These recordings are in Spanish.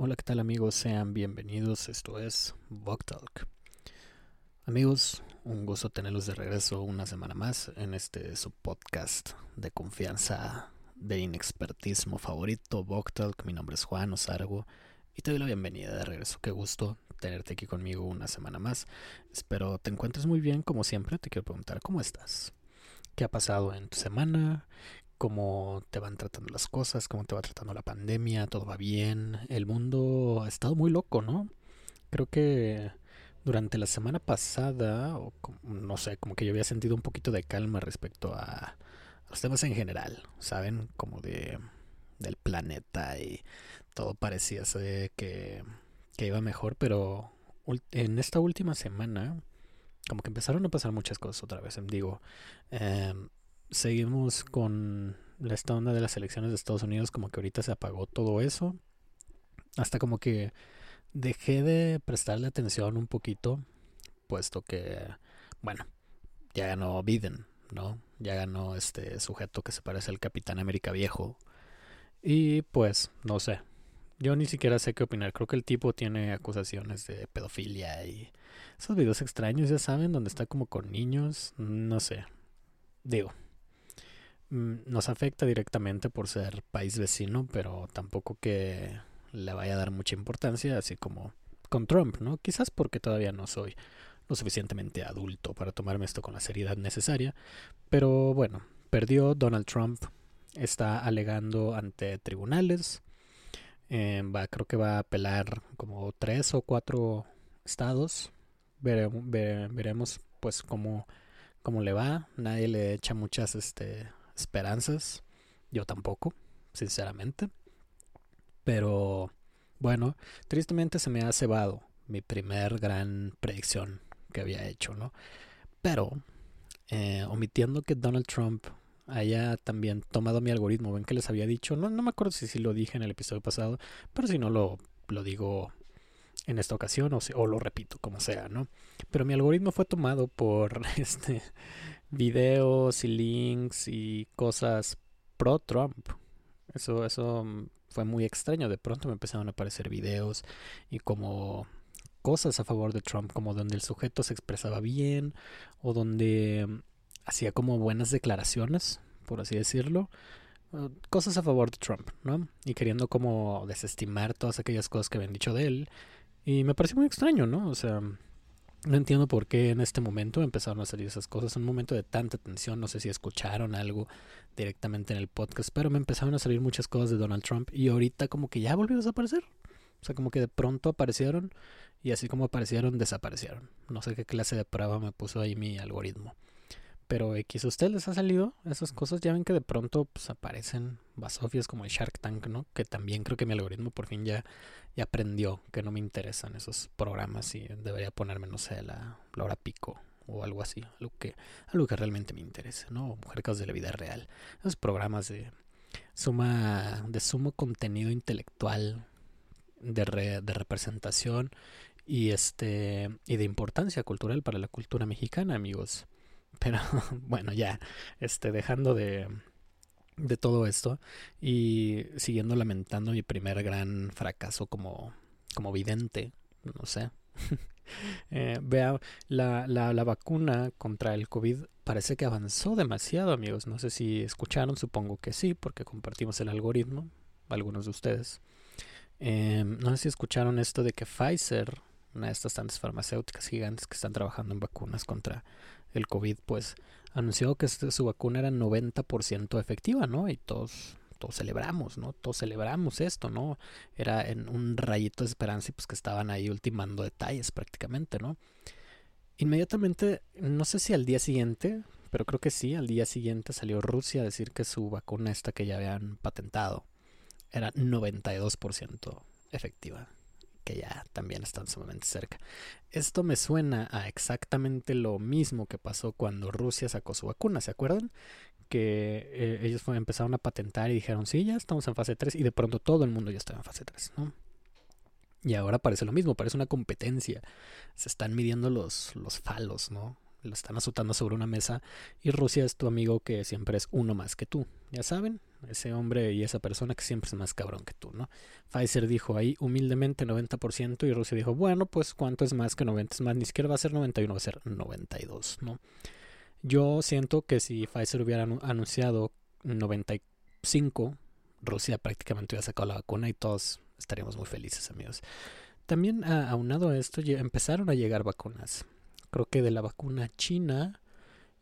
Hola, ¿qué tal amigos? Sean bienvenidos. Esto es Talk. Amigos, un gusto tenerlos de regreso una semana más en este su podcast de confianza de inexpertismo favorito, Talk. Mi nombre es Juan Osargo y te doy la bienvenida de regreso. Qué gusto tenerte aquí conmigo una semana más. Espero te encuentres muy bien como siempre. Te quiero preguntar cómo estás. ¿Qué ha pasado en tu semana? Cómo te van tratando las cosas, cómo te va tratando la pandemia, todo va bien. El mundo ha estado muy loco, ¿no? Creo que durante la semana pasada, o no sé, como que yo había sentido un poquito de calma respecto a, los temas en general, ¿saben? Como de del planeta y todo parecía ser que, que iba mejor, pero en esta última semana como que empezaron a pasar muchas cosas otra vez. Digo, eh, seguimos con esta onda de las elecciones de Estados Unidos, como que ahorita se apagó todo eso. Hasta como que dejé de prestarle atención un poquito, puesto que, bueno, ya ganó Biden, ¿no? Ya ganó este sujeto que se parece al Capitán América viejo. Y pues, no sé. Yo ni siquiera sé qué opinar. Creo que el tipo tiene acusaciones de pedofilia y esos videos extraños, ya saben, donde está como con niños. No sé. Digo, nos afecta directamente por ser país vecino, pero tampoco que le vaya a dar mucha importancia, así como con Trump, ¿no? Quizás porque todavía no soy lo suficientemente adulto para tomarme esto con la seriedad necesaria, pero bueno, perdió Donald Trump, está alegando ante tribunales, eh, va, creo que va a apelar como tres o cuatro estados, veremos pues cómo, cómo le va, nadie le echa muchas este, esperanzas. Yo tampoco, sinceramente. Pero bueno, tristemente se me ha cebado mi primer gran predicción que había hecho, ¿no? Pero, eh, omitiendo que Donald Trump haya también tomado mi algoritmo, ven que les había dicho, no, no me acuerdo si, si lo dije en el episodio pasado, pero si no lo, lo digo en esta ocasión o, o lo repito, como sea, ¿no? Pero mi algoritmo fue tomado por este videos y links y cosas pro Trump. Eso, eso fue muy extraño. De pronto me empezaron a aparecer videos y como cosas a favor de Trump, como donde el sujeto se expresaba bien o donde hacía como buenas declaraciones, por así decirlo. Uh, cosas a favor de Trump, ¿no? Y queriendo como desestimar todas aquellas cosas que habían dicho de él. Y me pareció muy extraño, ¿no? O sea, no entiendo por qué en este momento empezaron a salir esas cosas. Un momento de tanta tensión. No sé si escucharon algo directamente en el podcast. Pero me empezaron a salir muchas cosas de Donald Trump. Y ahorita como que ya volvió a desaparecer. O sea, como que de pronto aparecieron. Y así como aparecieron, desaparecieron. No sé qué clase de prueba me puso ahí mi algoritmo. Pero X, ¿a ustedes les ha salido esas cosas? Ya ven que de pronto pues, aparecen basofias como el Shark Tank, ¿no? Que también creo que mi algoritmo por fin ya, ya aprendió que no me interesan esos programas y debería ponerme, no sé, la, la hora pico o algo así, algo que, algo que realmente me interese, ¿no? Mujeres de la vida real. Esos programas de suma, de sumo contenido intelectual, de, de representación y este y de importancia cultural para la cultura mexicana, amigos. Pero bueno, ya, este, dejando de, de todo esto y siguiendo lamentando mi primer gran fracaso como, como vidente, no sé. eh, vea, la, la, la, vacuna contra el COVID parece que avanzó demasiado, amigos. No sé si escucharon, supongo que sí, porque compartimos el algoritmo, algunos de ustedes. Eh, no sé si escucharon esto de que Pfizer, una de estas tantas farmacéuticas gigantes que están trabajando en vacunas contra el COVID, pues anunció que este, su vacuna era 90% efectiva, ¿no? Y todos, todos celebramos, ¿no? Todos celebramos esto, ¿no? Era en un rayito de esperanza y pues que estaban ahí ultimando detalles prácticamente, ¿no? Inmediatamente, no sé si al día siguiente, pero creo que sí, al día siguiente salió Rusia a decir que su vacuna esta que ya habían patentado era 92% efectiva que ya también están sumamente cerca. Esto me suena a exactamente lo mismo que pasó cuando Rusia sacó su vacuna, ¿se acuerdan? Que eh, ellos empezaron a patentar y dijeron, sí, ya estamos en fase 3 y de pronto todo el mundo ya estaba en fase 3, ¿no? Y ahora parece lo mismo, parece una competencia. Se están midiendo los, los falos, ¿no? Lo están azotando sobre una mesa y Rusia es tu amigo que siempre es uno más que tú. Ya saben, ese hombre y esa persona que siempre es más cabrón que tú, ¿no? Pfizer dijo ahí humildemente 90% y Rusia dijo, bueno, pues cuánto es más que 90, es más, ni siquiera va a ser 91, va a ser 92, ¿no? Yo siento que si Pfizer hubiera anunciado 95, Rusia prácticamente hubiera sacado la vacuna y todos estaríamos muy felices, amigos. También aunado a esto empezaron a llegar vacunas. Creo que de la vacuna china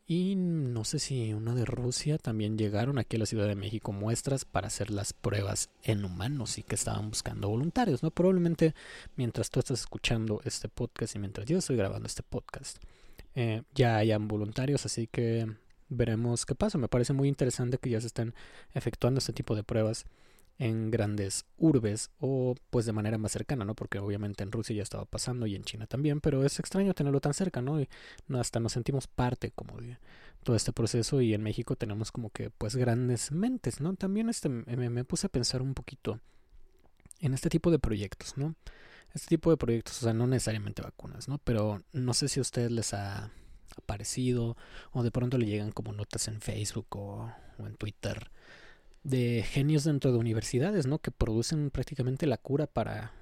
y no sé si una de Rusia también llegaron aquí a la Ciudad de México muestras para hacer las pruebas en humanos y que estaban buscando voluntarios, ¿no? Probablemente mientras tú estás escuchando este podcast y mientras yo estoy grabando este podcast, eh, ya hayan voluntarios, así que veremos qué pasa. Me parece muy interesante que ya se estén efectuando este tipo de pruebas en grandes urbes o pues de manera más cercana, ¿no? Porque obviamente en Rusia ya estaba pasando y en China también, pero es extraño tenerlo tan cerca, ¿no? Y hasta nos sentimos parte como de todo este proceso y en México tenemos como que pues grandes mentes, ¿no? También este me, puse a pensar un poquito en este tipo de proyectos, ¿no? Este tipo de proyectos, o sea, no necesariamente vacunas, ¿no? Pero no sé si a ustedes les ha aparecido o de pronto le llegan como notas en Facebook o en Twitter de genios dentro de universidades, ¿no? Que producen prácticamente la cura para,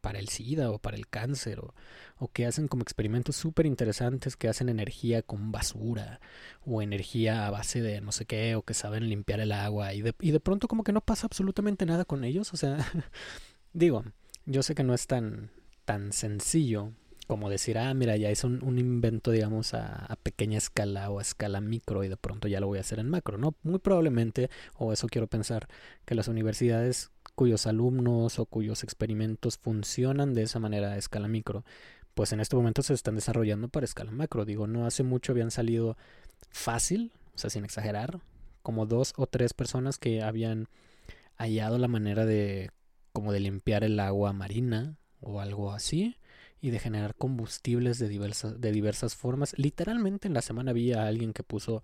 para el SIDA o para el cáncer, o, o que hacen como experimentos súper interesantes que hacen energía con basura, o energía a base de no sé qué, o que saben limpiar el agua, y de, y de pronto como que no pasa absolutamente nada con ellos, o sea, digo, yo sé que no es tan, tan sencillo como decir, ah, mira, ya es un, invento, digamos, a, pequeña escala o a escala micro y de pronto ya lo voy a hacer en macro, ¿no? Muy probablemente, o eso quiero pensar, que las universidades cuyos alumnos o cuyos experimentos funcionan de esa manera a escala micro, pues en este momento se están desarrollando para escala macro. Digo, no hace mucho habían salido fácil, o sea, sin exagerar, como dos o tres personas que habían hallado la manera de como de limpiar el agua marina o algo así y de generar combustibles de diversas, de diversas formas. Literalmente en la semana vi a alguien que puso,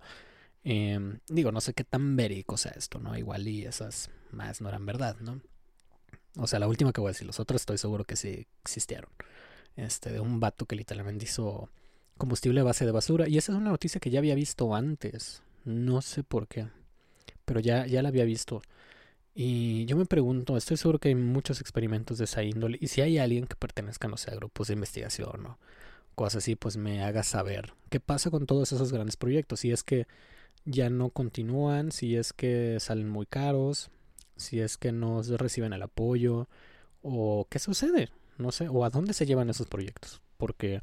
em, digo, no sé qué tan verídico sea esto, ¿no? Igual y esas más no eran verdad, ¿no? O sea, la última que voy a decir, los otros estoy seguro que sí existieron. Este, de un vato que literalmente hizo combustible a base de basura. Y esa es una noticia que ya había visto antes. No sé por qué. Pero ya, ya la había visto. Y yo me pregunto, estoy seguro que hay muchos experimentos de esa índole, y si hay alguien que pertenezca, no sé, a grupos de investigación o cosas así, pues me haga saber qué pasa con todos esos grandes proyectos, si es que ya no continúan, si es que salen muy caros, si es que no reciben el apoyo, o qué sucede, no sé, o a dónde se llevan esos proyectos, porque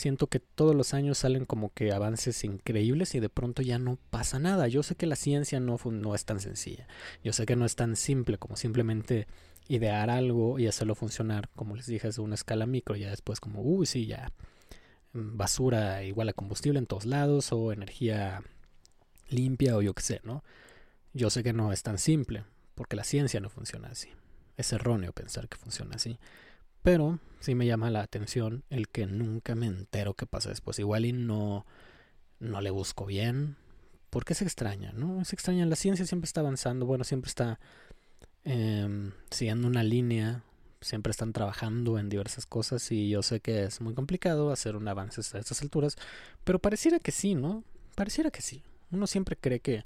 siento que todos los años salen como que avances increíbles y de pronto ya no pasa nada. Yo sé que la ciencia no, no es tan sencilla. Yo sé que no es tan simple como simplemente idear algo y hacerlo funcionar, como les dije, es una escala micro, ya después como, uy, sí, ya mm, basura igual a combustible en todos lados o energía limpia o yo qué sé, ¿no? Yo sé que no es tan simple, porque la ciencia no funciona así. Es erróneo pensar que funciona así. Pero sí me llama la atención el que nunca me entero qué pasa después. Igual y no, no le busco bien. Porque es extraña, ¿no? Es extraña. La ciencia siempre está avanzando. Bueno, siempre está eh, siguiendo una línea. Siempre están trabajando en diversas cosas. Y yo sé que es muy complicado hacer un avance a estas alturas. Pero pareciera que sí, ¿no? Pareciera que sí. Uno siempre cree que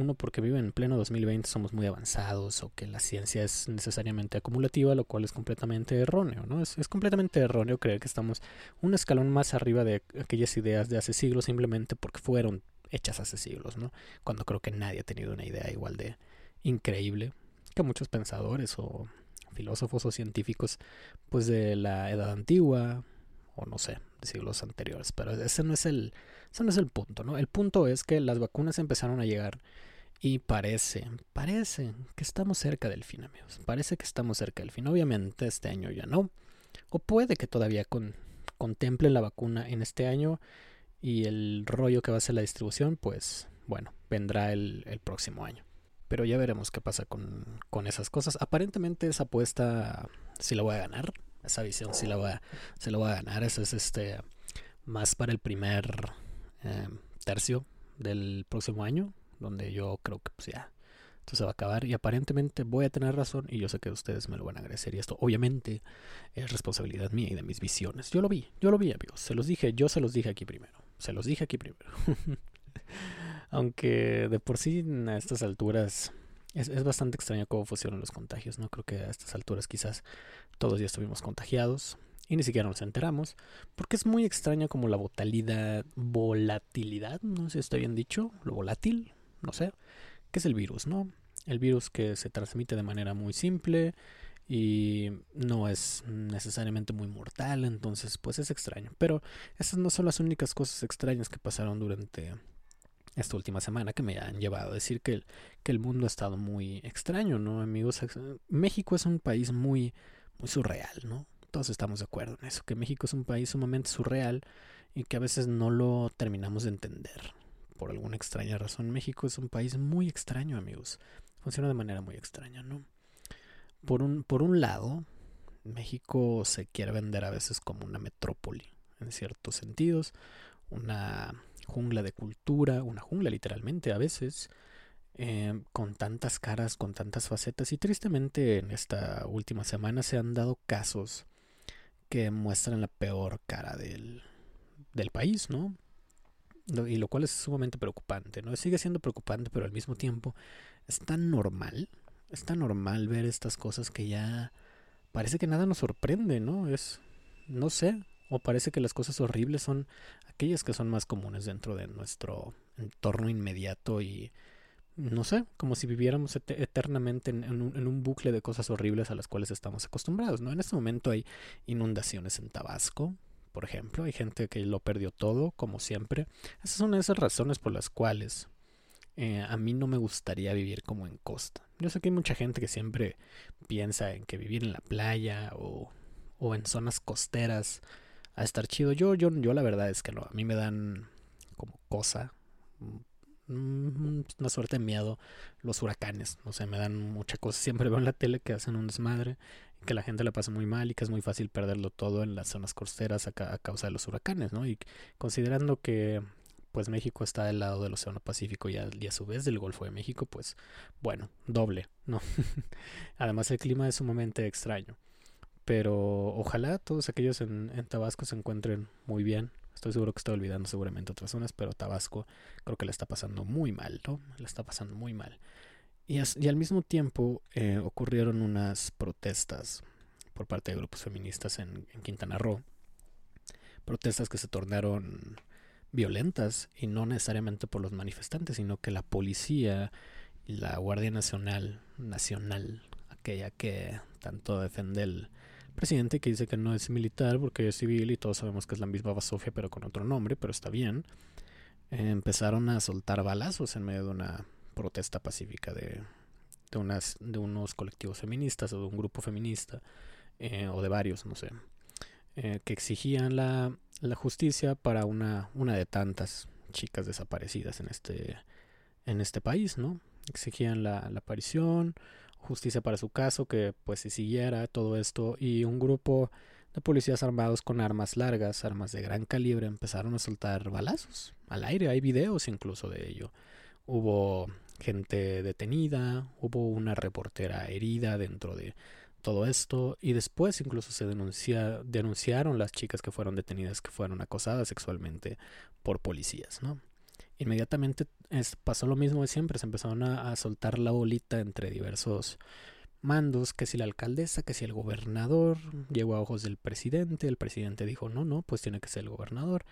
uno porque vive en pleno 2020 somos muy avanzados o que la ciencia es necesariamente acumulativa, lo cual es completamente erróneo, ¿no? Es, es, completamente erróneo creer que estamos un escalón más arriba de aquellas ideas de hace siglos simplemente porque fueron hechas hace siglos, ¿no? Cuando creo que nadie ha tenido una idea igual de increíble que muchos pensadores o filósofos o científicos pues de la edad antigua o no sé, de siglos anteriores, pero ese no es el ese no es el punto, ¿no? El punto es que las vacunas empezaron a llegar y parece, parece que estamos cerca del fin, amigos. Parece que estamos cerca del fin. Obviamente este año ya no. O puede que todavía con, contemplen la vacuna en este año y el rollo que va a ser la distribución, pues bueno, vendrá el, el próximo año. Pero ya veremos qué pasa con, con, esas cosas. Aparentemente esa apuesta sí la voy a ganar. Esa visión sí la voy a, se la voy a ganar. Eso es este más para el primer eh, tercio del próximo año, donde yo creo que pues ya esto se va a acabar y aparentemente voy a tener razón y yo sé que ustedes me lo van a agradecer y esto obviamente es responsabilidad mía y de mis visiones. Yo lo vi, yo lo vi amigos, se los dije, yo se los dije aquí primero, se los dije aquí primero. Aunque de por sí a estas alturas es, es, bastante extraño cómo funcionan los contagios, ¿no? Creo que a estas alturas quizás todos ya estuvimos contagiados y ni siquiera nos enteramos, porque es muy extraño como la volatilidad, volatilidad, no sé si está bien dicho, lo volátil, no sé, que es el virus, ¿no? El virus que se transmite de manera muy simple y no es necesariamente muy mortal, entonces pues es extraño. Pero esas no son las únicas cosas extrañas que pasaron durante esta última semana que me han llevado a decir que el, que el mundo ha estado muy extraño, ¿no, amigos? México es un país muy, muy surreal, ¿no? Todos estamos de acuerdo en eso, que México es un país sumamente surreal y que a veces no lo terminamos de entender. Por alguna extraña razón, México es un país muy extraño, amigos. Funciona de manera muy extraña, ¿no? Por un, por un lado, México se quiere vender a veces como una metrópoli, en ciertos sentidos, una jungla de cultura, una jungla literalmente a veces, eh, con tantas caras, con tantas facetas. Y tristemente en esta última semana se han dado casos que muestran la peor cara del, del país, ¿no? Y lo cual es sumamente preocupante, ¿no? Sigue siendo preocupante, pero al mismo tiempo es tan normal, es tan normal ver estas cosas que ya parece que nada nos sorprende, ¿no? Es, no sé, o parece que las cosas horribles son aquellas que son más comunes dentro de nuestro entorno inmediato y no sé, como si viviéramos eternamente en, un, bucle de cosas horribles a las cuales estamos acostumbrados, ¿no? En este momento hay inundaciones en Tabasco, por ejemplo, hay gente que lo perdió todo, como siempre. Esas son esas razones por las cuales eh, a mí no me gustaría vivir como en costa. Yo sé que hay mucha gente que siempre piensa en que vivir en la playa o, en zonas costeras a estar chido. Yo, yo, yo la verdad es que no. A mí me dan como cosa Mm, una suerte de miedo los huracanes. No sé, me dan mucha cosa. Siempre veo en la tele que hacen un desmadre, que la gente le pasa muy mal y que es muy fácil perderlo todo en las zonas costeras a, causa de los huracanes, ¿no? Y considerando que pues México está del lado del Océano Pacífico y a, y a su vez del Golfo de México, pues bueno, doble, ¿no? Además el clima es sumamente extraño. Pero ojalá todos aquellos en, en Tabasco se encuentren muy bien, Estoy seguro que estoy olvidando seguramente otras zonas, pero Tabasco creo que le está pasando muy mal, ¿no? Le está pasando muy mal. Y, al mismo tiempo eh, ocurrieron unas protestas por parte de grupos feministas en, en Quintana Roo. Protestas que se tornaron violentas y no necesariamente por los manifestantes, sino que la policía y la Guardia Nacional, nacional, aquella que tanto defiende el, presidente que dice que no es militar porque es civil y todos sabemos que es la misma Basofia pero con otro nombre, pero está bien. empezaron a soltar balazos en medio de una protesta pacífica de, de, unas, de unos colectivos feministas o de un grupo feminista eh, o de varios, no sé, eh, que exigían la, la justicia para una, una de tantas chicas desaparecidas en este, en este país, ¿no? Exigían la, la aparición justicia para su caso, que pues se siguiera todo esto y un grupo de policías armados con armas largas, armas de gran calibre, empezaron a soltar balazos al aire, hay videos incluso de ello. Hubo gente detenida, hubo una reportera herida dentro de todo esto y después incluso se denuncia, denunciaron las chicas que fueron detenidas que fueron acosadas sexualmente por policías, ¿no? inmediatamente pasó lo mismo de siempre, se empezaron a, soltar la bolita entre diversos mandos, que si la alcaldesa, que si el gobernador, llegó a ojos del presidente, el presidente dijo, no, no, pues tiene que ser el gobernador,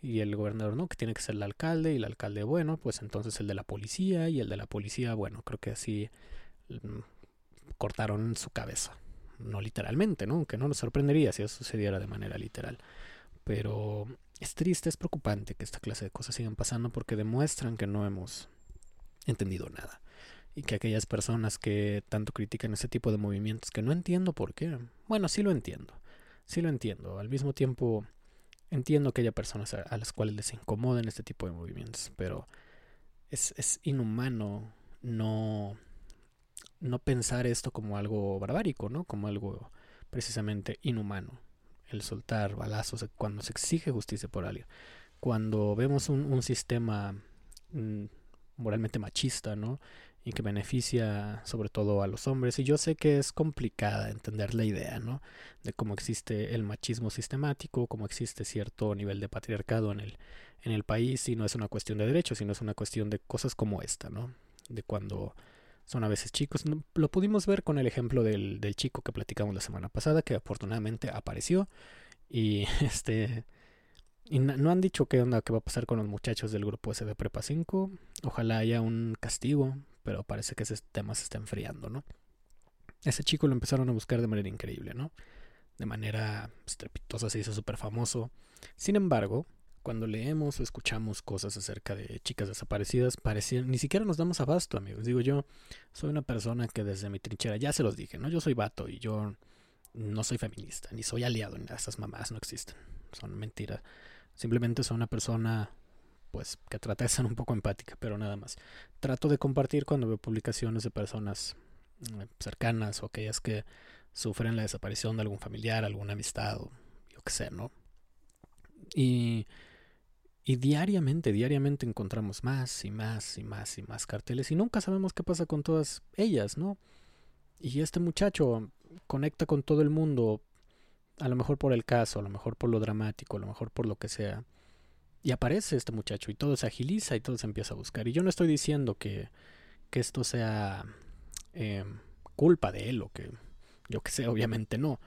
y el gobernador no, que tiene que ser el alcalde, y el alcalde, bueno, pues entonces el de la policía, y el de la policía, bueno, creo que así mm, cortaron su cabeza, no literalmente, ¿no? Que no nos sorprendería si eso sucediera de manera literal, pero es triste, es preocupante que esta clase de cosas sigan pasando porque demuestran que no hemos entendido nada. Y que aquellas personas que tanto critican ese tipo de movimientos, que no entiendo por qué. Bueno, sí lo entiendo. Sí lo entiendo. Al mismo tiempo, entiendo que haya personas a, las cuales les incomoden este tipo de movimientos. Pero es, es inhumano no, no pensar esto como algo barbárico, ¿no? Como algo precisamente inhumano el soltar balazos, cuando se exige justicia por alguien, cuando vemos un, un sistema mm, moralmente machista, ¿no? Y que beneficia sobre todo a los hombres. Y yo sé que es complicada entender la idea, ¿no? De cómo existe el machismo sistemático, cómo existe cierto nivel de patriarcado en el, en el país, y no es una cuestión de derechos, sino es una cuestión de cosas como esta, ¿no? De cuando son a veces chicos. Lo pudimos ver con el ejemplo del, del chico que platicamos la semana pasada, que afortunadamente apareció. Y este. Y no han dicho qué onda, qué va a pasar con los muchachos del grupo ese de Prepa 5. Ojalá haya un castigo, pero parece que ese tema se está enfriando, ¿no? Ese chico lo empezaron a buscar de manera increíble, ¿no? De manera estrepitosa se hizo súper famoso. Sin embargo, cuando leemos o escuchamos cosas acerca de chicas desaparecidas, parecía, ni siquiera nos damos abasto, amigos. Digo, yo soy una persona que desde mi trinchera, ya se los dije, ¿no? Yo soy vato y yo no soy feminista, ni soy aliado, ni esas mamás no existen. Son mentiras. Simplemente soy una persona, pues, que trata de ser un poco empática, pero nada más. Trato de compartir cuando veo publicaciones de personas mm, cercanas o aquellas que sufren la desaparición de algún familiar, alguna amistad, yo qué sé, ¿no? Y y diariamente, diariamente encontramos más y más y más y más carteles y nunca sabemos qué pasa con todas ellas, ¿no? Y este muchacho conecta con todo el mundo, a lo mejor por el caso, a lo mejor por lo dramático, a lo mejor por lo que sea. Y aparece este muchacho y todo se agiliza y todo se empieza a buscar. Y yo no estoy diciendo que, que esto sea eh, culpa de él o que yo que sé, obviamente no.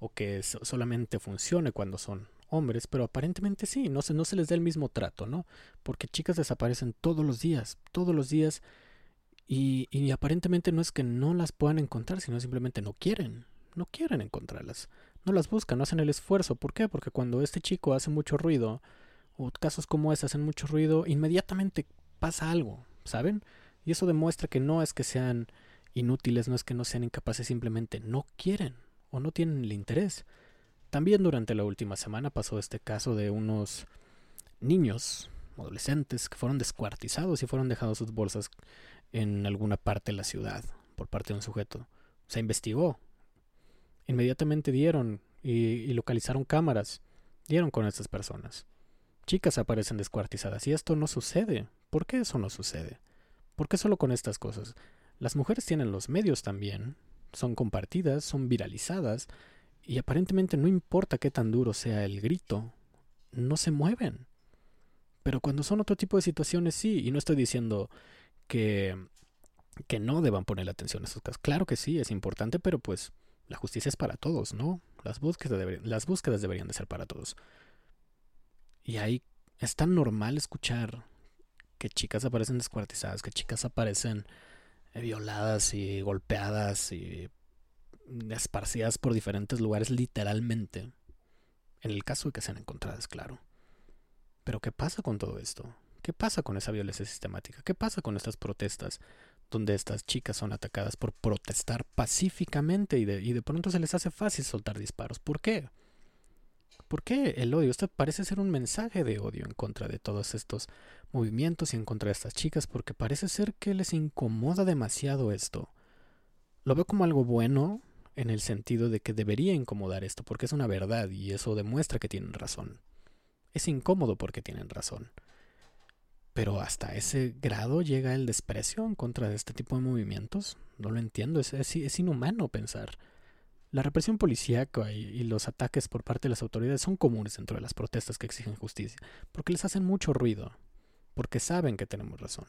O que solamente funcione cuando son hombres, pero aparentemente sí, no se, no se les da el mismo trato, ¿no? Porque chicas desaparecen todos los días, todos los días, y, y aparentemente no es que no las puedan encontrar, sino simplemente no quieren, no quieren encontrarlas, no las buscan, no hacen el esfuerzo. ¿Por qué? Porque cuando este chico hace mucho ruido, o casos como este hacen mucho ruido, inmediatamente pasa algo, ¿saben? Y eso demuestra que no es que sean inútiles, no es que no sean incapaces, simplemente no quieren o no tienen el interés. También durante la última semana pasó este caso de unos niños, adolescentes, que fueron descuartizados y fueron dejados sus bolsas en alguna parte de la ciudad por parte de un sujeto. Se investigó. Inmediatamente dieron y, localizaron cámaras. Dieron con estas personas. Chicas aparecen descuartizadas y esto no sucede. ¿Por qué eso no sucede? ¿Por qué solo con estas cosas? Las mujeres tienen los medios también, son compartidas, son viralizadas y aparentemente no importa qué tan duro sea el grito, no se mueven. Pero cuando son otro tipo de situaciones, sí. Y no estoy diciendo que, que no deban poner atención a esos casos. Claro que sí, es importante, pero pues la justicia es para todos, ¿no? Las búsquedas, deberían, las búsquedas deberían de ser para todos. Y ahí es tan normal escuchar que chicas aparecen descuartizadas, que chicas aparecen eh, violadas y golpeadas y esparcidas por diferentes lugares literalmente. En el caso de que sean encontradas, claro. Pero ¿qué pasa con todo esto? ¿Qué pasa con esa violencia sistemática? ¿Qué pasa con estas protestas donde estas chicas son atacadas por protestar pacíficamente y de, y de pronto se les hace fácil soltar disparos? ¿Por qué? ¿Por qué el odio? Esto parece ser un mensaje de odio en contra de todos estos movimientos y en contra de estas chicas porque parece ser que les incomoda demasiado esto. Lo veo como algo bueno, en el sentido de que debería incomodar esto, porque es una verdad y eso demuestra que tienen razón. Es incómodo porque tienen razón. Pero hasta ese grado llega el desprecio en contra de este tipo de movimientos. No lo entiendo, es, es, inhumano pensar. La represión policíaca y, los ataques por parte de las autoridades son comunes dentro de las protestas que exigen justicia, porque les hacen mucho ruido, porque saben que tenemos razón.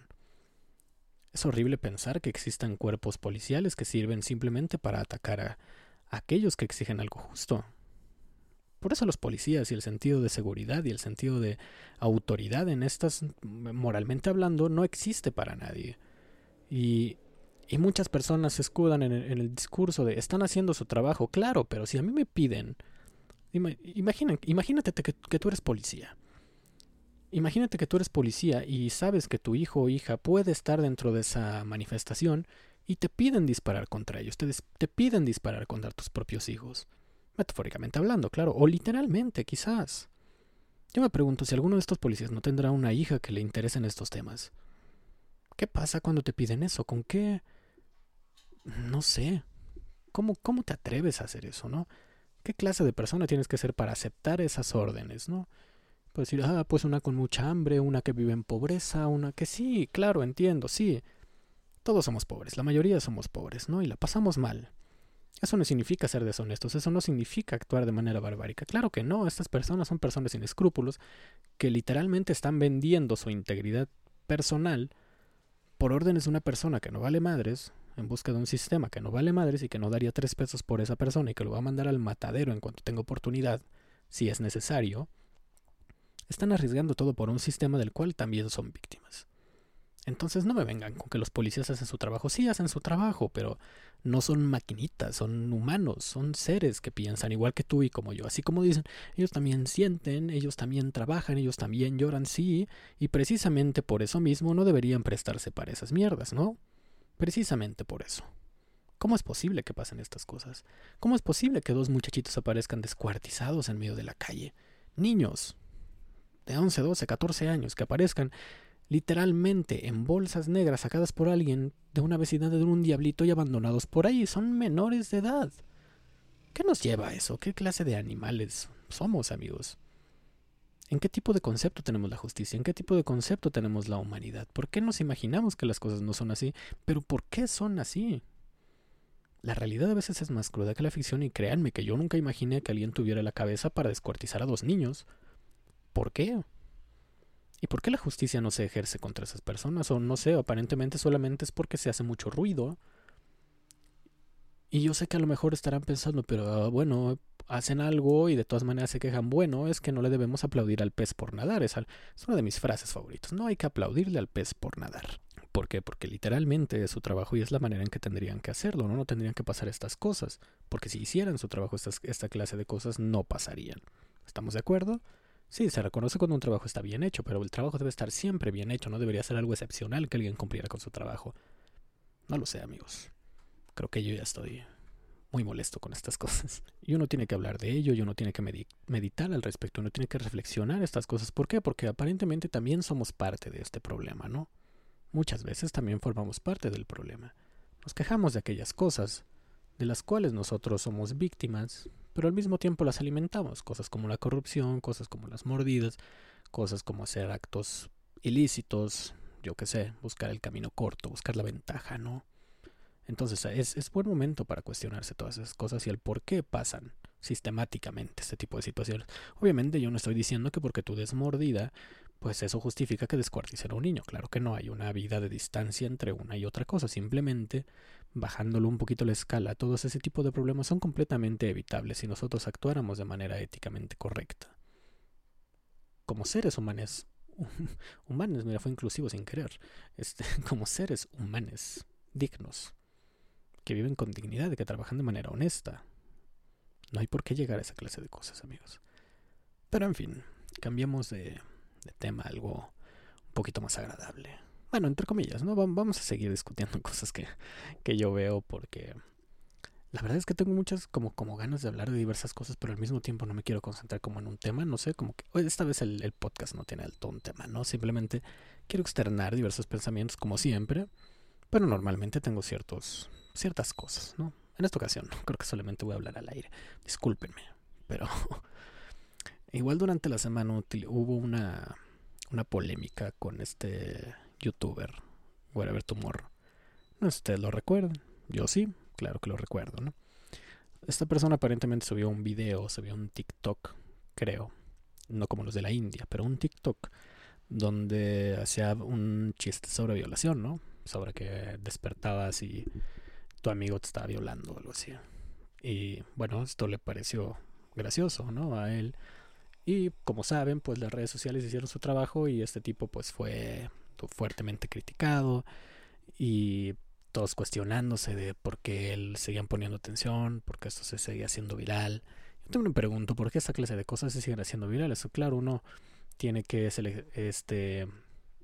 Es horrible pensar que existan cuerpos policiales que sirven simplemente para atacar a, aquellos que exigen algo justo. Por eso los policías y el sentido de seguridad y el sentido de autoridad en estas, moralmente hablando, no existe para nadie. Y, y muchas personas se escudan en el, discurso de están haciendo su trabajo, claro, pero si a mí me piden, imagínate que tú eres policía Imagínate que tú eres policía y sabes que tu hijo o hija puede estar dentro de esa manifestación y te piden disparar contra ellos, te, te piden disparar contra tus propios hijos. Metafóricamente hablando, claro, o literalmente, quizás. Yo me pregunto si alguno de estos policías no tendrá una hija que le interesen estos temas. ¿Qué pasa cuando te piden eso? ¿Con qué? No sé. ¿Cómo, cómo te atreves a hacer eso, no? ¿Qué clase de persona tienes que ser para aceptar esas órdenes, no? Puedes decir, ah, pues una con mucha hambre, una que vive en pobreza, una que sí, claro, entiendo, sí. Todos somos pobres, la mayoría somos pobres, ¿no? Y la pasamos mal. Eso no significa ser deshonestos, eso no significa actuar de manera barbárica. Claro que no, estas personas son personas sin escrúpulos que literalmente están vendiendo su integridad personal por órdenes de una persona que no vale madres, en busca de un sistema que no vale madres y que no daría tres pesos por esa persona y que lo va a mandar al matadero en cuanto tenga oportunidad, si es necesario, están arriesgando todo por un sistema del cual también son víctimas. Entonces no me vengan con que los policías hacen su trabajo. Sí, hacen su trabajo, pero no son maquinitas, son humanos, son seres que piensan igual que tú y como yo. Así como dicen, ellos también sienten, ellos también trabajan, ellos también lloran, sí, y precisamente por eso mismo no deberían prestarse para esas mierdas, ¿no? Precisamente por eso. ¿Cómo es posible que pasen estas cosas? ¿Cómo es posible que dos muchachitos aparezcan descuartizados en medio de la calle? Niños de 11, 12, 14 años que aparezcan literalmente en bolsas negras sacadas por alguien de una vecindad de un diablito y abandonados por ahí. Son menores de edad. ¿Qué nos lleva a eso? ¿Qué clase de animales somos, amigos? ¿En qué tipo de concepto tenemos la justicia? ¿En qué tipo de concepto tenemos la humanidad? ¿Por qué nos imaginamos que las cosas no son así? Pero ¿por qué son así? La realidad a veces es más cruda que la ficción y créanme que yo nunca imaginé que alguien tuviera la cabeza para descuartizar a dos niños. ¿Por qué? ¿Y por qué la justicia no se ejerce contra esas personas? O no sé, aparentemente solamente es porque se hace mucho ruido. Y yo sé que a lo mejor estarán pensando, pero ah, bueno, hacen algo y de todas maneras se quejan. Bueno, es que no le debemos aplaudir al pez por nadar. Es, una de mis frases favoritas. No hay que aplaudirle al pez por nadar. ¿Por qué? Porque literalmente es su trabajo y es la manera en que tendrían que hacerlo, ¿no? No tendrían que pasar estas cosas. Porque si hicieran su trabajo, esta clase de cosas no pasarían. ¿Estamos de acuerdo? Sí, se reconoce cuando un trabajo está bien hecho, pero el trabajo debe estar siempre bien hecho, no debería ser algo excepcional que alguien cumpliera con su trabajo. No lo sé, amigos. Creo que yo ya estoy muy molesto con estas cosas. Y uno tiene que hablar de ello, y uno tiene que meditar al respecto, uno tiene que reflexionar estas cosas. ¿Por qué? Porque aparentemente también somos parte de este problema, ¿no? Muchas veces también formamos parte del problema. Nos quejamos de aquellas cosas de las cuales nosotros somos víctimas, pero al mismo tiempo las alimentamos, cosas como la corrupción, cosas como las mordidas, cosas como hacer actos ilícitos, yo qué sé, buscar el camino corto, buscar la ventaja, ¿no? Entonces es, buen momento para cuestionarse todas esas cosas y el por qué pasan sistemáticamente este tipo de situaciones. Obviamente yo no estoy diciendo que porque tú des mordida, pues eso justifica que descuarticen a un niño. Claro que no, hay una vida de distancia entre una y otra cosa. Simplemente bajándolo un poquito la escala, todos ese tipo de problemas son completamente evitables si nosotros actuáramos de manera éticamente correcta. Como seres humanos, humanos, mira, fue inclusivo sin querer, este, como seres humanos dignos, que viven con dignidad que trabajan de manera honesta. No hay por qué llegar a esa clase de cosas, amigos. Pero en fin, cambiemos de, de tema algo un poquito más agradable bueno, entre comillas, ¿no? Vamos a seguir discutiendo cosas que, que yo veo porque la verdad es que tengo muchas como, ganas de hablar de diversas cosas, pero al mismo tiempo no me quiero concentrar como en un tema, no sé, como que esta vez el, el podcast no tiene alto un tema, ¿no? Simplemente quiero externar diversos pensamientos como siempre, pero normalmente tengo ciertos, ciertas cosas, ¿no? En esta ocasión creo que solamente voy a hablar al aire, discúlpenme, pero igual durante la semana hubo una, una polémica con este youtuber, Whatever Tomorrow. No sé si ustedes lo recuerdan. Yo sí, claro que lo recuerdo, ¿no? Esta persona aparentemente subió un video, subió un TikTok, creo. No como los de la India, pero un TikTok donde hacía un chiste sobre violación, ¿no? Sobre que despertabas y tu amigo te estaba violando o algo así. Y bueno, esto le pareció gracioso, ¿no? A él. Y como saben, pues las redes sociales hicieron su trabajo y este tipo pues fue fuertemente criticado y todos cuestionándose de por qué él seguían poniendo atención, por qué esto se seguía haciendo viral. Yo también me pregunto por qué esa clase de cosas se siguen haciendo virales. Claro, uno tiene que este,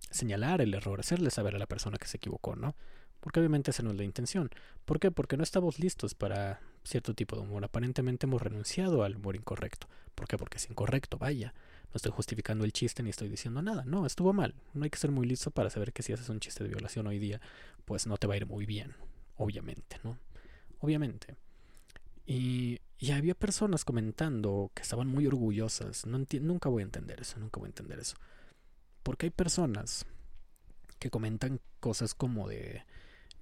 señalar el error, hacerle saber a la persona que se equivocó, ¿no? Porque obviamente esa no es la intención. ¿Por qué? Porque no estamos listos para cierto tipo de humor. Aparentemente hemos renunciado al humor incorrecto. ¿Por qué? Porque es incorrecto, vaya. No estoy justificando el chiste ni estoy diciendo nada. No, estuvo mal. No hay que ser muy listo para saber que si haces un chiste de violación hoy día, pues no te va a ir muy bien. Obviamente, ¿no? Obviamente. Y, y había personas comentando que estaban muy orgullosas. No nunca voy a entender eso, nunca voy a entender eso. Porque hay personas que comentan cosas como de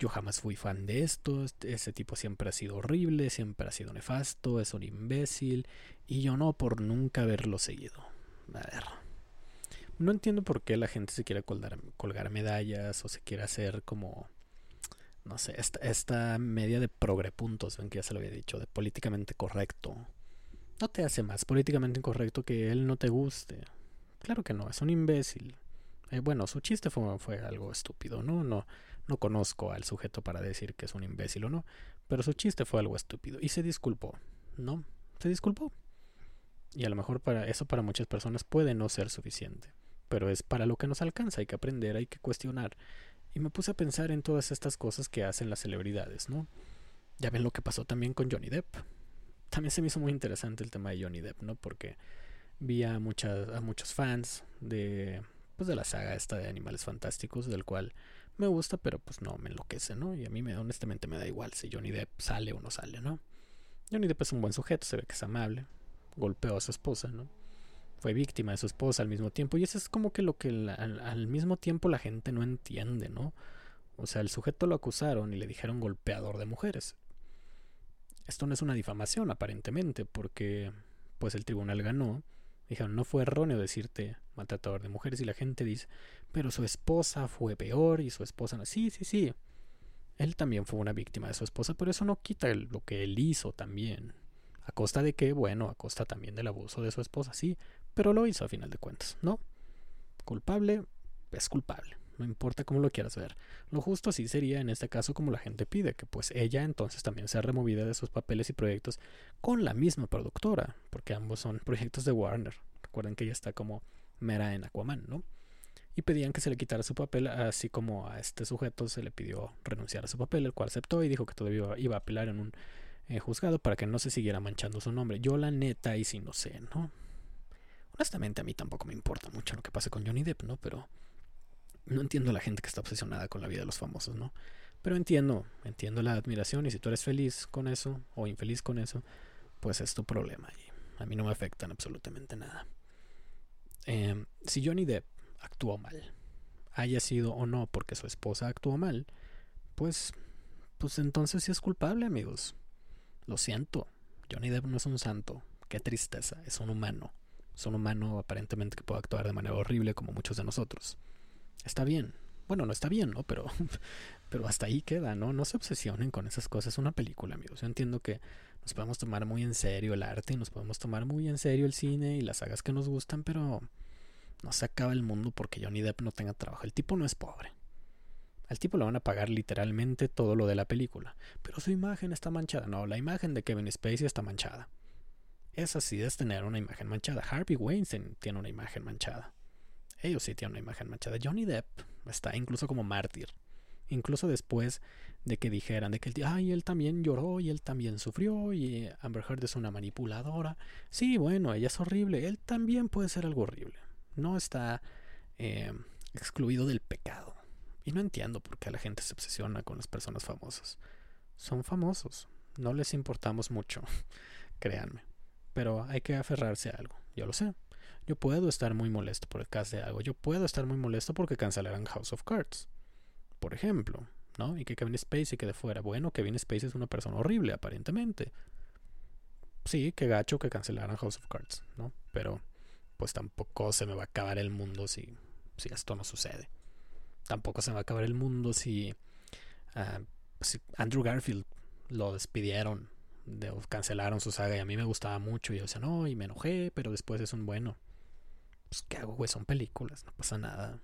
yo jamás fui fan de esto, este, ese tipo siempre ha sido horrible, siempre ha sido nefasto, es un imbécil, y yo no por nunca haberlo seguido. A ver. No entiendo por qué la gente se quiere colgar, medallas o se quiere hacer como no sé, esta, esta media de progre puntos, ven que ya se lo había dicho, de políticamente correcto. No te hace más políticamente incorrecto que él no te guste. Claro que no, es un imbécil. Eh, bueno, su chiste fue algo estúpido, ¿no? No, no conozco al sujeto para decir que es un imbécil o no, pero su chiste fue algo estúpido y se disculpó, ¿no? Se disculpó. Y a lo mejor para eso para muchas personas puede no ser suficiente, pero es para lo que nos alcanza, hay que aprender, hay que cuestionar. Y me puse a pensar en todas estas cosas que hacen las celebridades, ¿no? Ya ven lo que pasó también con Johnny Depp. También se me hizo muy interesante el tema de Johnny Depp, ¿no? Porque vi a, muchas, a muchos fans de, pues de la saga esta de Animales Fantásticos, del cual me gusta, pero pues no me enloquece, ¿no? Y a mí me, honestamente me da igual si Johnny Depp sale o no sale, ¿no? Johnny Depp es un buen sujeto, se ve que es amable, golpeó a su esposa, ¿no? Fue víctima de su esposa al mismo tiempo, y eso es como que lo que al, mismo tiempo la gente no entiende, ¿no? O sea, el sujeto lo acusaron y le dijeron golpeador de mujeres. Esto no es una difamación, aparentemente, porque pues el tribunal ganó. Dijeron, no fue erróneo decirte maltratador de mujeres, y la gente dice, pero su esposa fue peor y su esposa no. Sí, sí, sí. Él también fue una víctima de su esposa, pero eso no quita lo que él hizo también. ¿A costa de qué? Bueno, a costa también del abuso de su esposa, sí, pero lo hizo a final de cuentas, ¿no? Culpable es culpable, no importa cómo lo quieras ver. Lo justo así sería en este caso como la gente pide, que pues ella entonces también sea removida de sus papeles y proyectos con la misma productora, porque ambos son proyectos de Warner. Recuerden que ella está como mera en Aquaman, ¿no? Y pedían que se le quitara su papel, así como a este sujeto se le pidió renunciar a su papel, el cual aceptó y dijo que todavía iba a apelar en un eh, juzgado para que no se siguiera manchando su nombre. Yo la neta y si no sé, ¿no? Honestamente a mí tampoco me importa mucho lo que pase con Johnny Depp, ¿no? Pero no entiendo a la gente que está obsesionada con la vida de los famosos, ¿no? Pero entiendo, entiendo la admiración y si tú eres feliz con eso o infeliz con eso, pues es tu problema y a mí no me afectan absolutamente nada. Eh, si Johnny Depp actuó mal, haya sido o no porque su esposa actuó mal, pues, pues entonces sí es culpable, amigos. Lo siento, Johnny Depp no es un santo, qué tristeza, es un humano. Es un humano aparentemente que puede actuar de manera horrible como muchos de nosotros. Está bien. Bueno, no está bien, ¿no? Pero, pero hasta ahí queda, ¿no? No se obsesionen con esas cosas. Es una película, amigos. Yo entiendo que nos podemos tomar muy en serio el arte y nos podemos tomar muy en serio el cine y las sagas que nos gustan, pero no se acaba el mundo porque Johnny Depp no tenga trabajo. El tipo no es pobre. Al tipo le van a pagar literalmente todo lo de la película. Pero su imagen está manchada. No, la imagen de Kevin Spacey está manchada. Es así es tener una imagen manchada. Harvey Weinstein tiene una imagen manchada. Ellos sí tienen una imagen manchada. Johnny Depp está incluso como mártir. Incluso después de que dijeran de que el ay, él también lloró y él también sufrió y Amber Heard es una manipuladora. Sí, bueno, ella es horrible. Él también puede ser algo horrible no está eh, excluido del pecado. Y no entiendo por qué la gente se obsesiona con las personas famosas. Son famosos, no les importamos mucho, créanme. Pero hay que aferrarse a algo, yo lo sé. Yo puedo estar muy molesto por el caso de algo, yo puedo estar muy molesto porque cancelaran House of Cards, por ejemplo, ¿no? Y que Kevin Spacey quede fuera. Bueno, Kevin Spacey es una persona horrible, aparentemente. Sí, que gacho que cancelaran House of Cards, ¿no? Pero pues tampoco se me va a acabar el mundo si, si esto no sucede. Tampoco se me va a acabar el mundo si, ah, Andrew Garfield lo despidieron, de, cancelaron su saga y a mí me gustaba mucho y yo decía, no, y me enojé, pero después es un bueno. Pues, ¿qué hago, güey? Son películas, no pasa nada.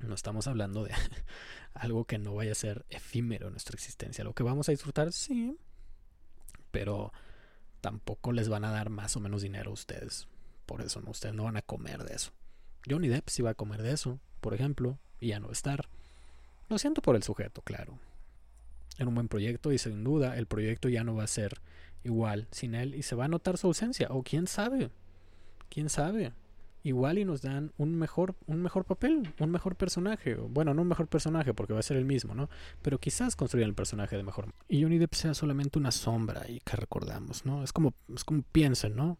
No estamos hablando de algo que no vaya a ser efímero en nuestra existencia. Lo que vamos a disfrutar, sí, pero tampoco les van a dar más o menos dinero a ustedes por eso, ¿no? Ustedes no van a comer de eso. Johnny Depp sí va a comer de eso, por ejemplo, y ya no estar. Lo siento por el sujeto, claro. Era un buen proyecto y sin duda el proyecto ya no va a ser igual sin él y se va a notar su ausencia. O quién sabe, quién sabe. Igual y nos dan un mejor, un mejor papel, un mejor personaje. Bueno, no un mejor personaje porque va a ser el mismo, ¿no? Pero quizás construyan el personaje de mejor. Y Johnny Depp sea solamente una sombra y que recordamos, ¿no? Es como, es como piensen, ¿no?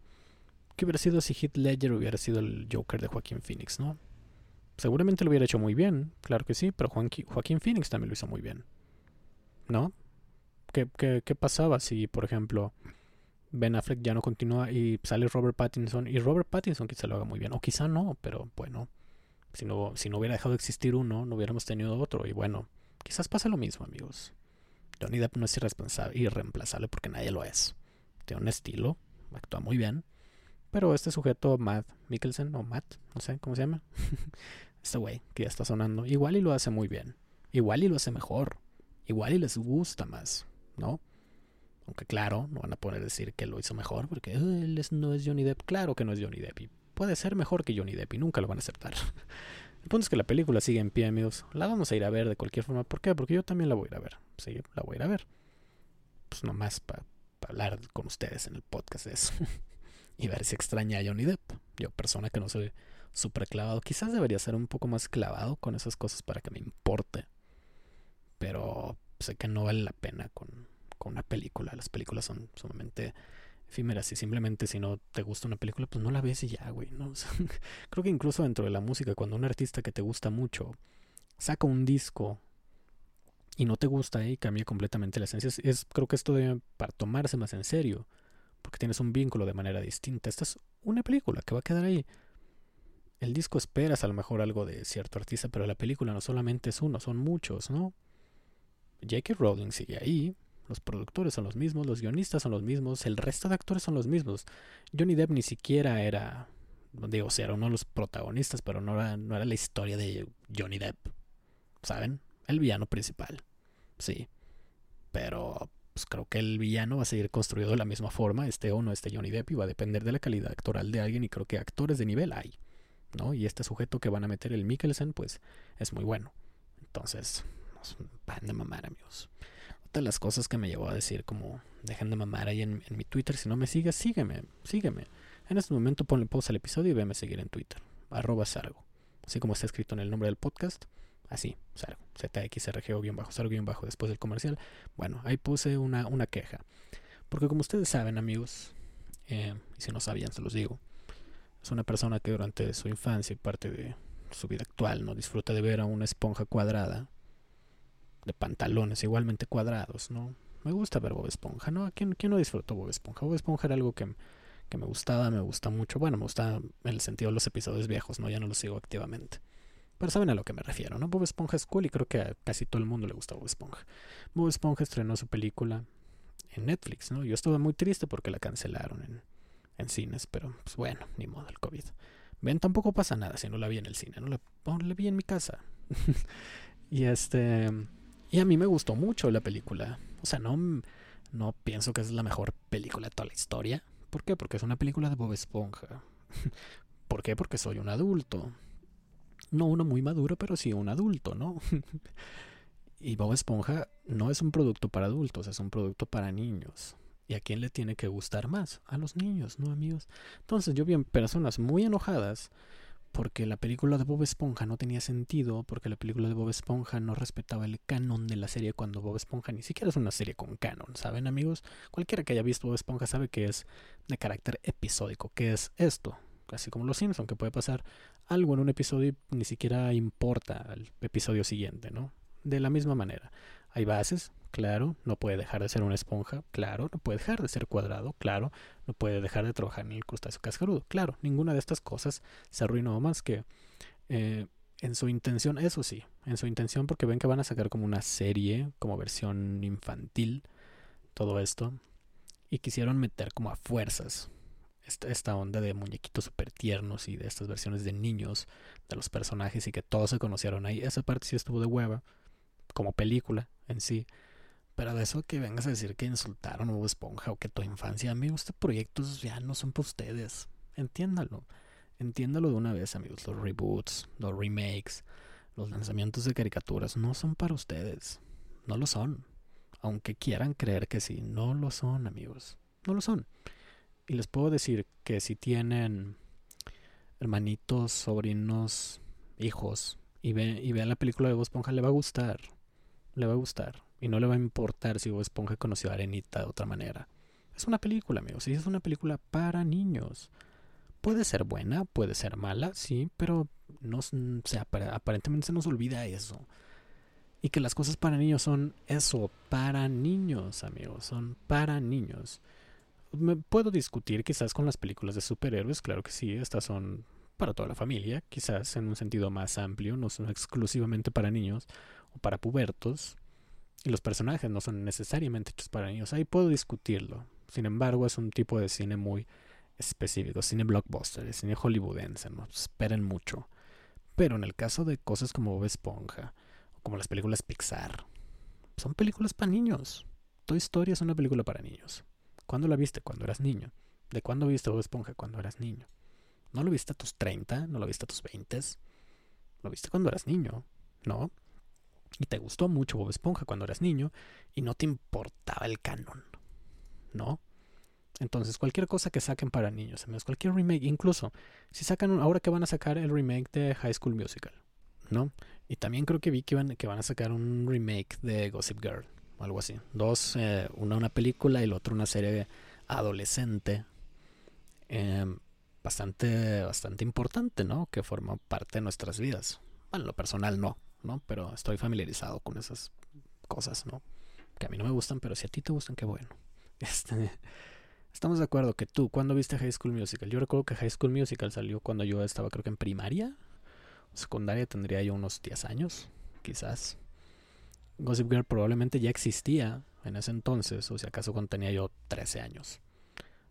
¿Qué hubiera sido si Heath Ledger hubiera sido el Joker de Joaquín Phoenix, no? Seguramente lo hubiera hecho muy bien, claro que sí, pero Joaquín Phoenix también lo hizo muy bien. ¿No? ¿Qué, qué, pasaba si, por ejemplo, Ben Affleck ya no continúa y sale Robert Pattinson y Robert Pattinson quizá lo haga muy bien, o quizá no, pero bueno, si no, si no hubiera dejado de existir uno, no hubiéramos tenido otro, y bueno, quizás pase lo mismo, amigos. Johnny Depp no es irreemplazable porque nadie lo es. Tiene un estilo, actúa muy bien. Pero este sujeto, Matt Mikkelsen, o Matt, no sé cómo se llama, este güey que ya está sonando, igual y lo hace muy bien. Igual y lo hace mejor. Igual y les gusta más, ¿no? Aunque claro, no van a poder decir que lo hizo mejor porque él no es Johnny Depp. Claro que no es Johnny Depp. Puede ser mejor que Johnny Depp y nunca lo van a aceptar. El punto es que la película sigue en pie, amigos. La vamos a ir a ver de cualquier forma. ¿Por qué? Porque yo también la voy a ir a ver. Sí, la voy a ir a ver. Pues nomás para hablar con ustedes en el podcast de eso. y ver si extraña a Johnny Depp. Yo, persona que no soy súper clavado, quizás debería ser un poco más clavado con esas cosas para que me importe. Pero sé que no vale la pena con, con una película. Las películas son sumamente efímeras y simplemente si no te gusta una película, pues no la ves y ya, güey. ¿no? creo que incluso dentro de la música, cuando un artista que te gusta mucho saca un disco y no te gusta y cambia completamente la esencia, es, creo que esto debe para tomarse más en serio, porque tienes un vínculo de manera distinta. Esta es una película que va a quedar ahí. El disco esperas a lo mejor algo de cierto artista, pero la película no solamente es uno, son muchos, ¿no? J.K. Rowling sigue ahí, los productores son los mismos, los guionistas son los mismos, el resto de actores son los mismos. Johnny Depp ni siquiera era, digo, o era uno de los protagonistas, pero no era, no era la historia de Johnny Depp. ¿Saben? El villano principal. Sí. Pero pues, creo que el villano va a seguir construido de la misma forma, este o no este Johnny Depp, y va a depender de la calidad actoral de alguien, y creo que actores de nivel hay. ¿no? Y este sujeto que van a meter el Mikkelsen, pues es muy bueno. Entonces, van de mamar, amigos de las cosas que me llevó a decir como dejen de mamar ahí en, mi Twitter. Si no me sigues, sígueme, sígueme. En este momento ponle pausa al episodio y veme seguir en Twitter. Arroba Sargo. Así como está escrito en el nombre del podcast. Así, Sargo. ZXRG bajo Sargo bajo después del comercial. Bueno, ahí puse una, una queja. Porque como ustedes saben, amigos, eh, y si no sabían, se los digo. Es una persona que durante su infancia y parte de su vida actual no disfruta de ver a una esponja cuadrada de pantalones igualmente cuadrados, ¿no? Me gusta ver Bob Esponja, ¿no? ¿Quién, quién no disfrutó Bob Esponja? Bob Esponja era algo que, que, me gustaba, me gusta mucho. Bueno, me gusta en el sentido de los episodios viejos, ¿no? Ya no los sigo activamente. Pero saben a lo que me refiero, ¿no? Bob Esponja es cool y creo que a casi todo el mundo le gusta Bob Esponja. Bob Esponja estrenó su película en Netflix, ¿no? Yo estuve muy triste porque la cancelaron en, en cines, pero pues bueno, ni modo, el COVID. Ven, tampoco pasa nada si no la vi en el cine, no la, la vi en mi casa. y este y a mí me gustó mucho la película. O sea, no, no pienso que es la mejor película de toda la historia. ¿Por qué? Porque es una película de Bob Esponja. ¿Por qué? Porque soy un adulto. No uno muy maduro, pero sí un adulto, ¿no? y Bob Esponja no es un producto para adultos, es un producto para niños. ¿Y a quién le tiene que gustar más? A los niños, ¿no, amigos? Entonces yo vi personas muy enojadas porque la película de Bob Esponja no tenía sentido, porque la película de Bob Esponja no respetaba el canon de la serie cuando Bob Esponja ni siquiera es una serie con canon, ¿saben amigos? Cualquiera que haya visto Bob Esponja sabe que es de carácter episódico, que es esto, así como los Simpson, que puede pasar algo en un episodio y ni siquiera importa al episodio siguiente, ¿no? De la misma manera, hay bases, claro, no puede dejar de ser una esponja, claro, no puede dejar de ser cuadrado, claro, no puede dejar de trabajar en el crustáceo cascarudo, claro, ninguna de estas cosas se arruinó más que eh, en su intención, eso sí, en su intención porque ven que van a sacar como una serie, como versión infantil, todo esto, y quisieron meter como a fuerzas esta, onda de muñequitos super tiernos y de estas versiones de niños de los personajes y que todos se conocieron ahí, esa parte sí estuvo de hueva, como película en sí, pero de eso que vengas a decir que insultaron a Esponja o que tu infancia, amigos, estos proyectos ya no son para ustedes. Entiéndalo. Entiéndalo de una vez, amigos. Los reboots, los remakes, los lanzamientos de caricaturas no son para ustedes. No lo son. Aunque quieran creer que sí, no lo son, amigos. No lo son. Y les puedo decir que si tienen hermanitos, sobrinos, hijos, y, ve, y vean la película de Bob Esponja, le va a gustar. Le va a gustar. Y no le va a importar si Bob Esponja conoció a Arenita de otra manera. Es una película, amigos. Y es una película para niños. Puede ser buena, puede ser mala, sí, pero no, o aparentemente se nos olvida eso. Y que las cosas para niños son eso, para niños, amigos, son para niños. Me puedo discutir quizás con las películas de superhéroes, claro que sí, estas son para toda la familia, quizás en un sentido más amplio, no son exclusivamente para niños o para pubertos, y los personajes no son necesariamente hechos para niños. Ahí puedo discutirlo. Sin embargo, es un tipo de cine muy específico, cine blockbuster, cine hollywoodense, no esperen mucho. Pero en el caso de cosas como Bob Esponja, o como las películas Pixar, son películas para niños. Toy Story es una película para niños. ¿Cuándo la viste? Cuando eras niño. ¿De cuándo viste Bob Esponja? Cuando eras niño. ¿No lo viste a tus 30? ¿No lo viste a tus 20? Lo viste cuando eras niño, ¿no? Y te gustó mucho Bob Esponja cuando eras niño y no te importaba el canon, ¿no? Entonces, cualquier cosa que saquen para niños, amigos, cualquier remake, incluso si sacan, ahora que van a sacar el remake de High School Musical, ¿no? Y también creo que vi que van, que van a sacar un remake de Gossip Girl, algo así. Dos, eh, una una película y la otra una serie adolescente. Em, bastante, bastante importante, ¿no? Que forma parte de nuestras vidas. Bueno, lo personal no, ¿no? Pero estoy familiarizado con esas cosas, ¿no? Que a mí no me gustan, pero si a ti te gustan, qué bueno. Este, estamos de acuerdo que tú, ¿cuándo viste High School Musical? Yo recuerdo que High School Musical salió cuando yo estaba, creo que en primaria. Secundaria tendría yo unos 10 años, quizás. Gossip Girl probablemente ya existía en ese entonces, o si acaso cuando tenía yo 13 años.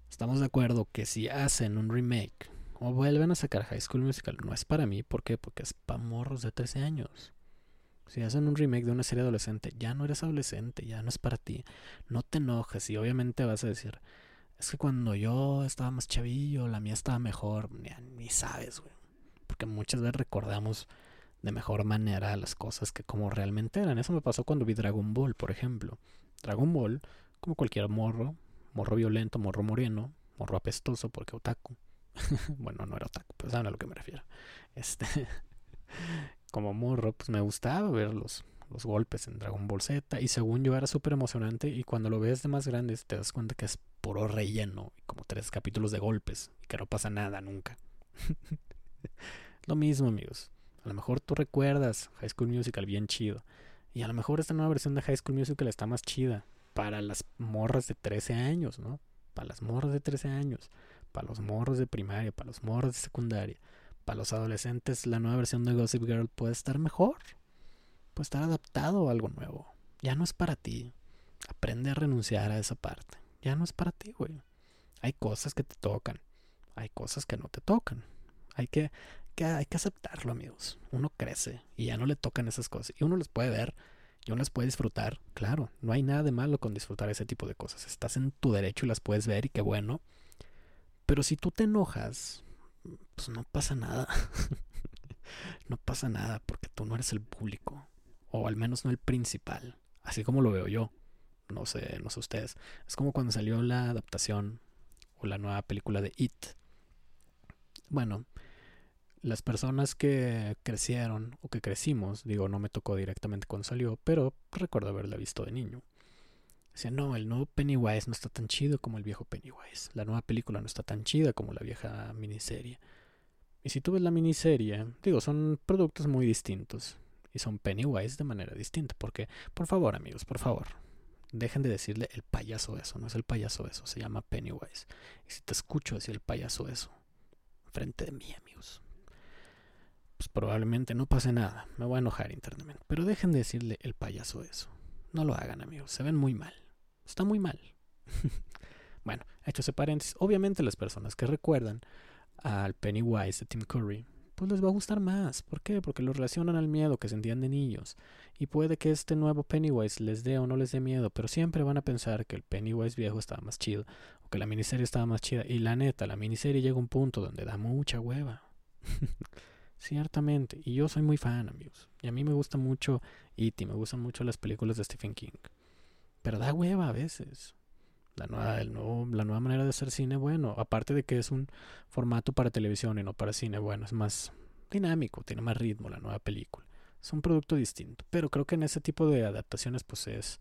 Estamos de acuerdo que si hacen un remake o vuelven a sacar High School Musical, no es para mí, ¿por qué? Porque es para morros de 13 años. Si hacen un remake de una serie adolescente, ya no eres adolescente, ya no es para ti. No te enojes y obviamente vas a decir, es que cuando yo estaba más chavillo, la mía estaba mejor. Ni, ni sabes, güey. Porque muchas veces recordamos de mejor manera las cosas que como realmente eran. Eso me pasó cuando vi Dragon Ball, por ejemplo. Dragon Ball, como cualquier morro, morro violento, morro moreno, morro apestoso, porque otaku. bueno, no era otaku, pero saben a lo que me refiero. Este, como morro, pues me gustaba ver los, los golpes en Dragon Ball Z y según yo era súper emocionante y cuando lo ves de más grande te das cuenta que es puro relleno, como tres capítulos de golpes y que no pasa nada nunca. lo mismo amigos, a lo mejor tú recuerdas High School Musical bien chido y a lo mejor esta nueva versión de High School Musical está más chida para las morras de 13 años, ¿no? Para las morras de 13 años, para los morros de primaria, para los morros de secundaria para los adolescentes la nueva versión de Gossip Girl puede estar mejor. Puede estar adaptado a algo nuevo. Ya no es para ti. Aprende a renunciar a esa parte. Ya no es para ti, güey. Hay cosas que te tocan. Hay cosas que no te tocan. Hay que, que, hay que aceptarlo, amigos. Uno crece y ya no le tocan esas cosas. Y uno las puede ver y uno las puede disfrutar. Claro, no hay nada de malo con disfrutar ese tipo de cosas. Estás en tu derecho y las puedes ver y qué bueno. Pero si tú te enojas pues no pasa nada. no pasa nada porque tú no eres el público. O al menos no el principal. Así como lo veo yo. No sé, no sé ustedes. Es como cuando salió la adaptación o la nueva película de It. Bueno, las personas que crecieron o que crecimos, digo, no me tocó directamente cuando salió, pero recuerdo haberla visto de niño. Decía, no, el nuevo Pennywise no está tan chido como el viejo Pennywise. La nueva película no está tan chida como la vieja miniserie. Y si tú ves la miniserie, digo, son productos muy distintos. Y son Pennywise de manera distinta. Porque, por favor, amigos, por favor, dejen de decirle el payaso eso. No es el payaso eso, se llama Pennywise. Y si te escucho decir el payaso eso, frente de mí, amigos, pues probablemente no pase nada. Me voy a enojar internamente. Pero dejen de decirle el payaso eso. No lo hagan, amigos. Se ven muy mal. Está muy mal. bueno, hecho ese paréntesis, obviamente las personas que recuerdan al Pennywise de Tim Curry, pues les va a gustar más. ¿Por qué? Porque lo relacionan al miedo que sentían de niños. Y puede que este nuevo Pennywise les dé o no les dé miedo, pero siempre van a pensar que el Pennywise viejo estaba más chido, o que la miniserie estaba más chida. Y la neta, la miniserie llega a un punto donde da mucha hueva. Ciertamente. Y yo soy muy fan, amigos. Y a mí me gusta mucho E.T., me gustan mucho las películas de Stephen King. Pero da hueva a veces. La nueva, el nuevo, la nueva manera de hacer cine, bueno, aparte de que es un formato para televisión y no para cine, bueno, es más dinámico, tiene más ritmo la nueva película. Es un producto distinto. Pero creo que en ese tipo de adaptaciones, pues es.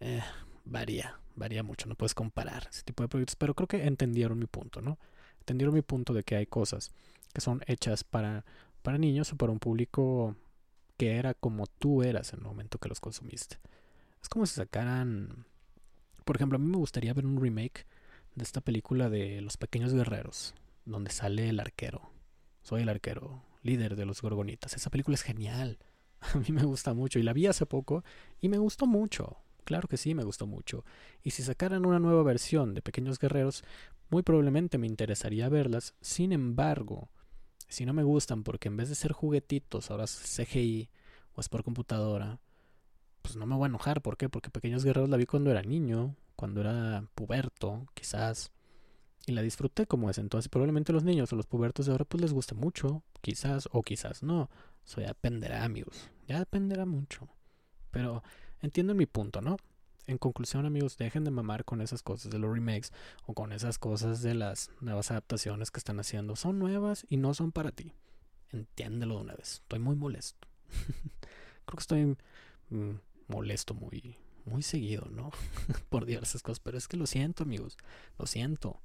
Eh, varía, varía mucho, no puedes comparar ese tipo de proyectos. Pero creo que entendieron mi punto, ¿no? Entendieron mi punto de que hay cosas que son hechas para, para niños o para un público que era como tú eras en el momento que los consumiste. Es como si sacaran, por ejemplo, a mí me gustaría ver un remake de esta película de Los Pequeños Guerreros, donde sale el arquero, Soy el arquero, líder de los Gorgonitas. Esa película es genial. A mí me gusta mucho y la vi hace poco y me gustó mucho. Claro que sí, me gustó mucho. Y si sacaran una nueva versión de Pequeños Guerreros, muy probablemente me interesaría verlas. Sin embargo, si no me gustan porque en vez de ser juguetitos, ahora es CGI o es por computadora, pues no me voy a enojar. ¿Por qué? Porque Pequeños Guerreros la vi cuando era niño, cuando era puberto, quizás. Y la disfruté como es. Entonces, probablemente los niños o los pubertos de ahora pues les guste mucho, quizás o quizás no. Eso ya dependerá, amigos. Ya dependerá mucho. Pero entienden mi punto, ¿no? En conclusión, amigos, dejen de mamar con esas cosas de los remakes o con esas cosas de las nuevas adaptaciones que están haciendo. Son nuevas y no son para ti. Entiéndelo de una vez. Estoy muy molesto. Creo que estoy mm, molesto muy, muy seguido, ¿no? Por diversas cosas. Pero es que lo siento, amigos. Lo siento.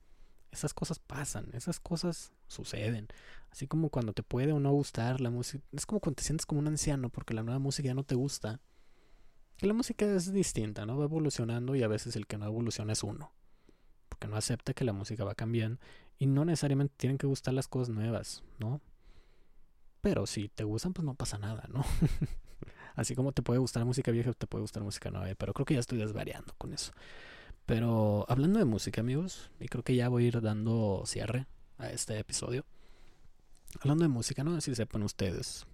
Esas cosas pasan, esas cosas suceden. Así como cuando te puede o no gustar la música. Es como cuando te sientes como un anciano porque la nueva música ya no te gusta. La música es distinta, ¿no? Va evolucionando y a veces el que no evoluciona es uno. Porque no acepta que la música va cambiando. Y no necesariamente tienen que gustar las cosas nuevas, ¿no? Pero si te gustan, pues no pasa nada, ¿no? Así como te puede gustar música vieja, te puede gustar música nueva. Pero creo que ya estoy desvariando con eso. Pero hablando de música, amigos, y creo que ya voy a ir dando cierre a este episodio. Hablando de música, no sé si sepan ustedes,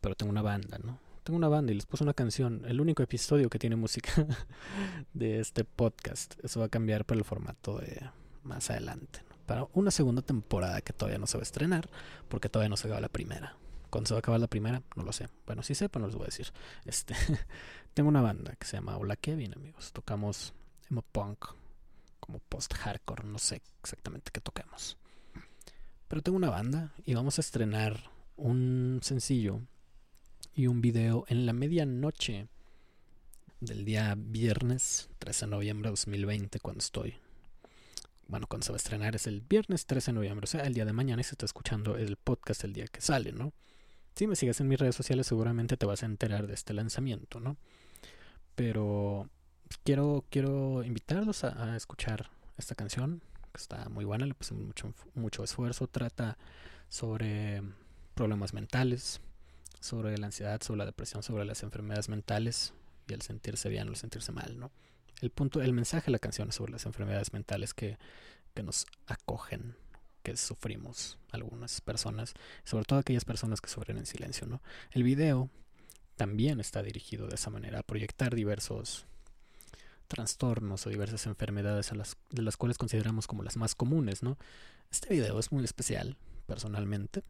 pero tengo una banda, ¿no? Tengo una banda y les puse una canción, el único episodio que tiene música de este podcast. Eso va a cambiar por el formato de más adelante, Para una segunda temporada que todavía no se va a estrenar, porque todavía no se acaba la primera. ¿Cuándo se va a acabar la primera? No lo sé. Bueno, si sepan, no les voy a decir. Este, tengo una banda que se llama Hola Kevin, amigos. Tocamos emo punk, como post-hardcore, no sé exactamente qué toquemos. Pero tengo una banda y vamos a estrenar un sencillo y un video en la medianoche del día viernes 13 de noviembre de 2020 cuando estoy. Bueno, cuando se va a estrenar es el viernes 13 de noviembre, o sea, el día de mañana y se está escuchando el podcast el día que sale, ¿no? Si me sigues en mis redes sociales seguramente te vas a enterar de este lanzamiento, ¿no? Pero quiero, quiero invitarlos a, escuchar esta canción, que está muy buena, le puse mucho, mucho esfuerzo, trata sobre problemas mentales, sobre la ansiedad, sobre la depresión, sobre las enfermedades mentales y el sentirse bien o el sentirse mal, ¿no? El punto, el mensaje de la canción es sobre las enfermedades mentales que, que nos acogen, que sufrimos algunas personas, sobre todo aquellas personas que sufren en silencio, ¿no? El video también está dirigido de esa manera a proyectar diversos trastornos o diversas enfermedades a las, de las cuales consideramos como las más comunes, ¿no? Este video es muy especial, personalmente.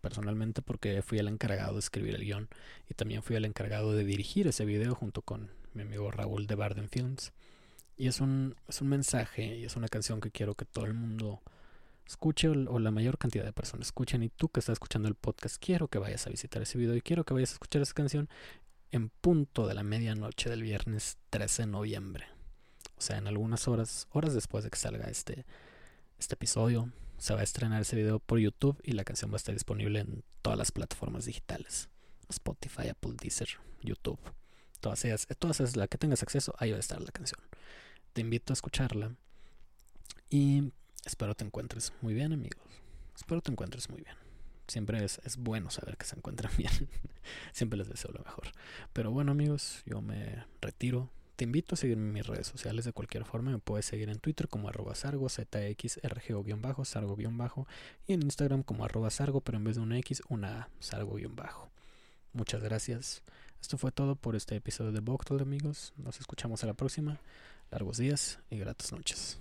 Personalmente porque fui el encargado de escribir el guion y también fui el encargado de dirigir ese video junto con mi amigo Raúl de Barden Films. Y es un, es un mensaje y es una canción que quiero que todo el mundo escuche o, la mayor cantidad de personas escuchen. Y tú que estás escuchando el podcast, quiero que vayas a visitar ese video y quiero que vayas a escuchar esa canción en punto de la medianoche del viernes 13 de noviembre. O sea, en algunas horas, horas después de que salga este, este episodio, se va a estrenar ese video por YouTube y la canción va a estar disponible en todas las plataformas digitales. Spotify, Apple, Deezer, YouTube. Todas ellas, todas esas, la que tengas acceso, ahí va a estar la canción. Te invito a escucharla y espero te encuentres muy bien, amigos. Espero te encuentres muy bien siempre es, bueno saber que se encuentran bien. siempre les deseo lo mejor. Pero bueno amigos, yo me retiro. Te invito a seguirme en mis redes sociales de cualquier forma. Me puedes seguir en Twitter como arroba sargo, zxrgo-bajo, sargo-bajo. Y en Instagram como arroba sargo, pero en vez de una X, una sargo-bajo. Muchas gracias. Esto fue todo por este episodio de Boctal, amigos. Nos escuchamos a la próxima. Largos días y gratas noches.